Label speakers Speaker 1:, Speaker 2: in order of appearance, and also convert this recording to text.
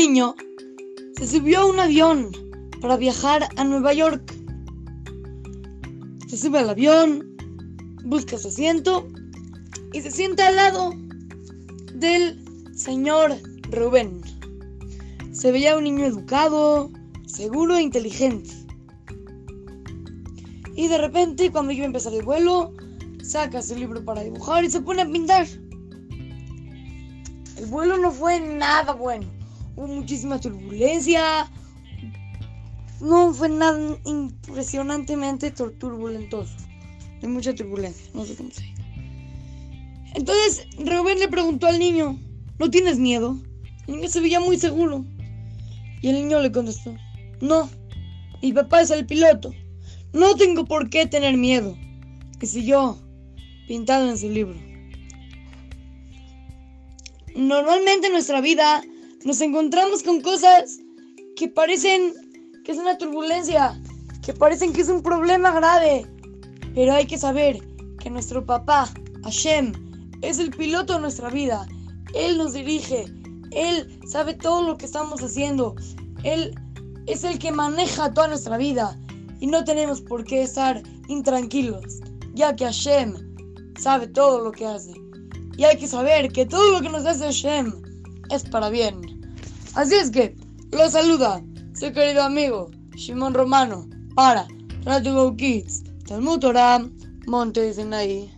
Speaker 1: niño se subió a un avión para viajar a Nueva York. Se sube al avión, busca su asiento y se sienta al lado del señor Rubén. Se veía un niño educado, seguro e inteligente. Y de repente, cuando iba a empezar el vuelo, saca su libro para dibujar y se pone a pintar. El vuelo no fue nada bueno. Hubo muchísima turbulencia. No fue nada impresionantemente turbulentoso. Hay mucha turbulencia, no sé cómo se dice. Entonces Rubén le preguntó al niño, ¿no tienes miedo? El niño se veía muy seguro. Y el niño le contestó, no, mi papá es el piloto. No tengo por qué tener miedo. Y siguió pintado en su libro. Normalmente en nuestra vida nos encontramos con cosas que parecen que es una turbulencia, que parecen que es un problema grave. Pero hay que saber que nuestro papá, Hashem, es el piloto de nuestra vida. Él nos dirige. Él sabe todo lo que estamos haciendo. Él es el que maneja toda nuestra vida. Y no tenemos por qué estar intranquilos, ya que Hashem sabe todo lo que hace. Y hay que saber que todo lo que nos hace Hashem es para bien. Así es que, lo saluda su querido amigo Shimon Romano para Radio Go Kids, Talmud Torah, Monte Sinaí.